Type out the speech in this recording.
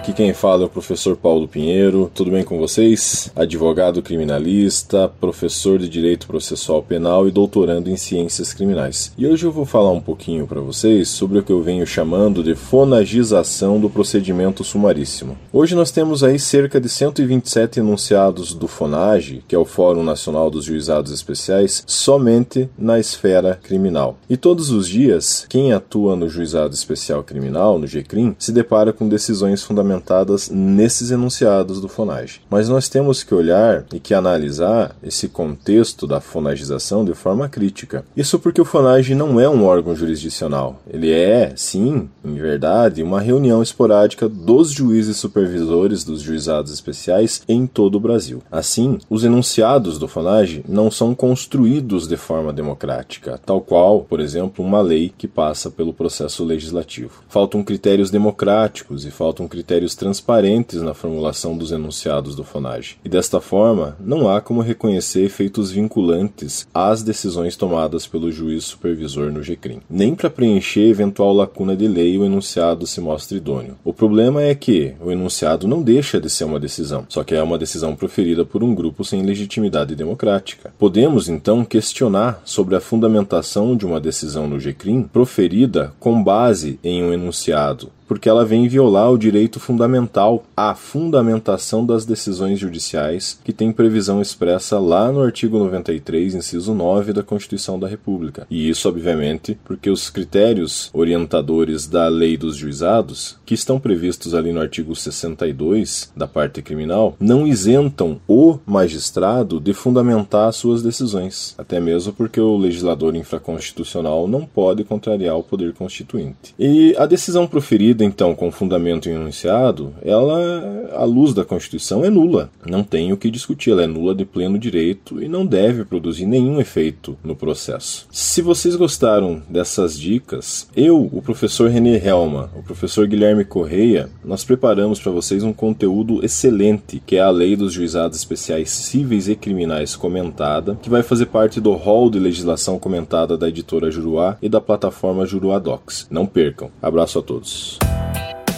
Aqui quem fala é o professor Paulo Pinheiro. Tudo bem com vocês? Advogado criminalista, professor de Direito Processual Penal e doutorando em Ciências Criminais. E hoje eu vou falar um pouquinho para vocês sobre o que eu venho chamando de fonagização do procedimento sumaríssimo. Hoje nós temos aí cerca de 127 enunciados do FONAGE, que é o Fórum Nacional dos Juizados Especiais, somente na esfera criminal. E todos os dias, quem atua no Juizado Especial Criminal, no GCRIM, se depara com decisões fundamentais nesses enunciados do FONAGE. Mas nós temos que olhar e que analisar esse contexto da fonagização de forma crítica. Isso porque o FONAGE não é um órgão jurisdicional. Ele é, sim, em verdade, uma reunião esporádica dos juízes supervisores dos juizados especiais em todo o Brasil. Assim, os enunciados do FONAGE não são construídos de forma democrática, tal qual, por exemplo, uma lei que passa pelo processo legislativo. Faltam critérios democráticos e faltam critérios critérios transparentes na formulação dos enunciados do FONAGE. E desta forma, não há como reconhecer efeitos vinculantes às decisões tomadas pelo juiz supervisor no GCRIM. Nem para preencher eventual lacuna de lei o enunciado se mostra idôneo. O problema é que o enunciado não deixa de ser uma decisão, só que é uma decisão proferida por um grupo sem legitimidade democrática. Podemos então questionar sobre a fundamentação de uma decisão no GCRIM proferida com base em um enunciado porque ela vem violar o direito fundamental à fundamentação das decisões judiciais, que tem previsão expressa lá no artigo 93, inciso 9 da Constituição da República. E isso, obviamente, porque os critérios orientadores da lei dos juizados, que estão previstos ali no artigo 62 da parte criminal, não isentam o magistrado de fundamentar suas decisões, até mesmo porque o legislador infraconstitucional não pode contrariar o poder constituinte. E a decisão proferida então, com fundamento em enunciado, ela, à luz da Constituição, é nula. Não tem o que discutir, ela é nula de pleno direito e não deve produzir nenhum efeito no processo. Se vocês gostaram dessas dicas, eu, o professor René Helma, o professor Guilherme Correia, nós preparamos para vocês um conteúdo excelente, que é a Lei dos Juizados Especiais Cíveis e Criminais comentada, que vai fazer parte do rol de legislação comentada da editora Juruá e da plataforma Juruá Docs. Não percam. Abraço a todos.